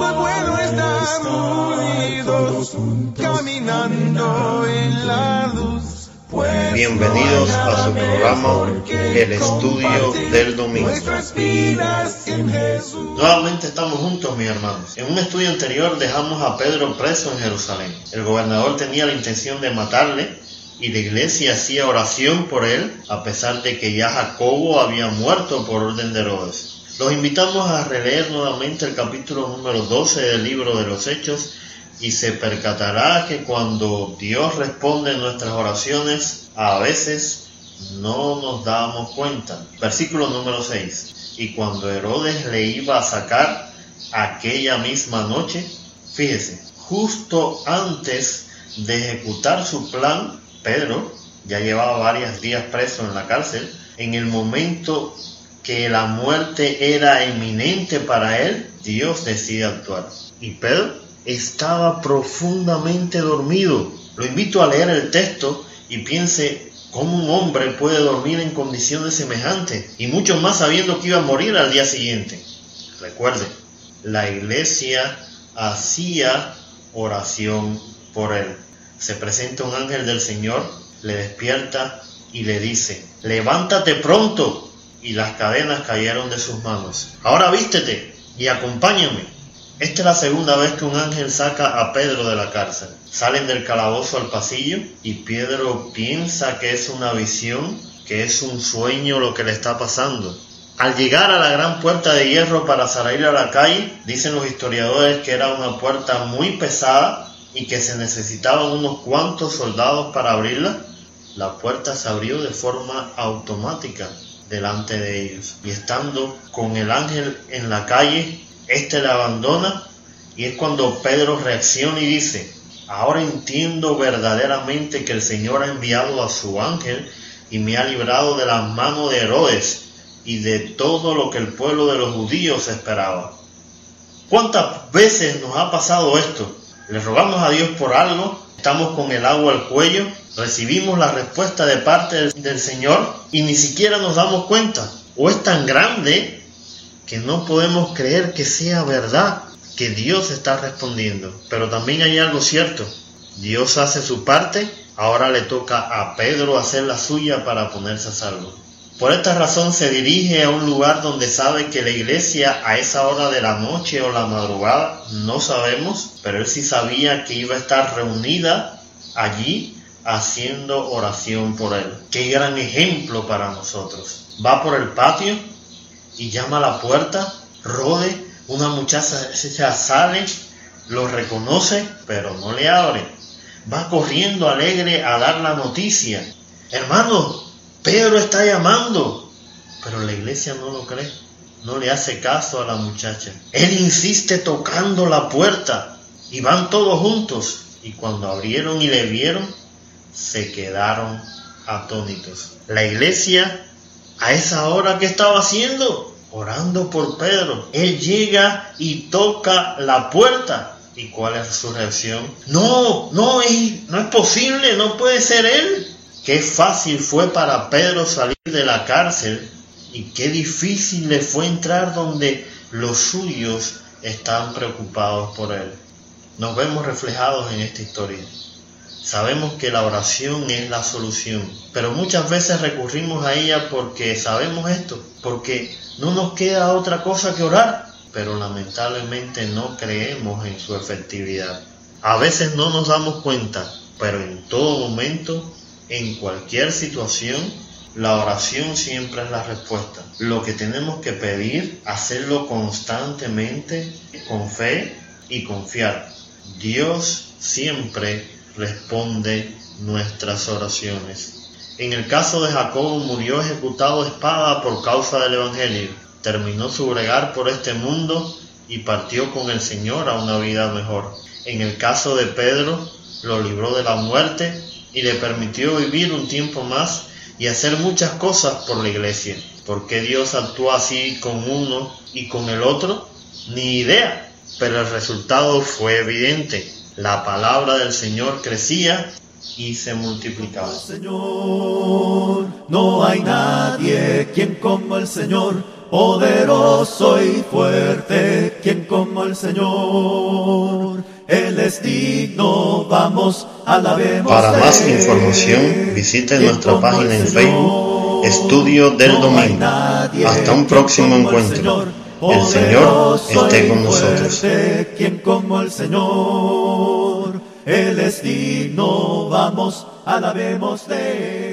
Como es bueno estar unidos, caminando en la luz. Pues Bienvenidos a su programa El Estudio del Domingo. Nuevamente estamos juntos, mis hermanos. En un estudio anterior dejamos a Pedro preso en Jerusalén. El gobernador tenía la intención de matarle y la iglesia hacía oración por él, a pesar de que ya Jacobo había muerto por orden de Herodes. Los invitamos a releer nuevamente el capítulo número 12 del libro de los Hechos y se percatará que cuando Dios responde nuestras oraciones, a veces no nos damos cuenta. Versículo número 6. Y cuando Herodes le iba a sacar aquella misma noche, fíjese, justo antes de ejecutar su plan, Pedro ya llevaba varios días preso en la cárcel, en el momento que la muerte era inminente para él, Dios decide actuar. Y Pedro estaba profundamente dormido. Lo invito a leer el texto y piense cómo un hombre puede dormir en condiciones semejantes y mucho más sabiendo que iba a morir al día siguiente. Recuerde, la iglesia hacía oración por él. Se presenta un ángel del Señor, le despierta y le dice, levántate pronto. Y las cadenas cayeron de sus manos. Ahora vístete y acompáñame. Esta es la segunda vez que un ángel saca a Pedro de la cárcel. Salen del calabozo al pasillo y Pedro piensa que es una visión, que es un sueño lo que le está pasando. Al llegar a la gran puerta de hierro para salir a la calle, dicen los historiadores que era una puerta muy pesada y que se necesitaban unos cuantos soldados para abrirla. La puerta se abrió de forma automática delante de ellos. Y estando con el ángel en la calle, éste le abandona y es cuando Pedro reacciona y dice, ahora entiendo verdaderamente que el Señor ha enviado a su ángel y me ha librado de las manos de Herodes y de todo lo que el pueblo de los judíos esperaba. ¿Cuántas veces nos ha pasado esto? Le rogamos a Dios por algo, estamos con el agua al cuello, recibimos la respuesta de parte del, del Señor y ni siquiera nos damos cuenta. O es tan grande que no podemos creer que sea verdad que Dios está respondiendo. Pero también hay algo cierto. Dios hace su parte, ahora le toca a Pedro hacer la suya para ponerse a salvo. Por esta razón se dirige a un lugar donde sabe que la iglesia a esa hora de la noche o la madrugada, no sabemos, pero él sí sabía que iba a estar reunida allí haciendo oración por él. Qué gran ejemplo para nosotros. Va por el patio y llama a la puerta, Rode, una muchacha sale, lo reconoce, pero no le abre. Va corriendo alegre a dar la noticia. Hermano, Pedro está llamando. Pero la iglesia no lo cree. No le hace caso a la muchacha. Él insiste tocando la puerta. Y van todos juntos. Y cuando abrieron y le vieron, se quedaron atónitos. La iglesia, a esa hora que estaba haciendo, orando por Pedro, él llega y toca la puerta. ¿Y cuál es su reacción? No, no es, no es posible, no puede ser él. Qué fácil fue para Pedro salir de la cárcel y qué difícil le fue entrar donde los suyos están preocupados por él. Nos vemos reflejados en esta historia. Sabemos que la oración es la solución, pero muchas veces recurrimos a ella porque sabemos esto, porque no nos queda otra cosa que orar, pero lamentablemente no creemos en su efectividad. A veces no nos damos cuenta, pero en todo momento, en cualquier situación, la oración siempre es la respuesta. Lo que tenemos que pedir, hacerlo constantemente, con fe y confiar. Dios siempre responde nuestras oraciones. En el caso de Jacobo murió ejecutado espada por causa del Evangelio. Terminó su bregar por este mundo y partió con el Señor a una vida mejor. En el caso de Pedro, lo libró de la muerte y le permitió vivir un tiempo más y hacer muchas cosas por la iglesia. ¿Por qué Dios actúa así con uno y con el otro? Ni idea, pero el resultado fue evidente. La palabra del Señor crecía y se multiplicaba. Señor, no hay nadie quien como el Señor poderoso y fuerte, quien como el Señor. Él es digno, vamos. Para más información, visite nuestra página en Facebook, Estudio del Domingo. Hasta un próximo encuentro. El Señor esté con nosotros. Quien como el Señor, Él es digno, vamos, alabemos de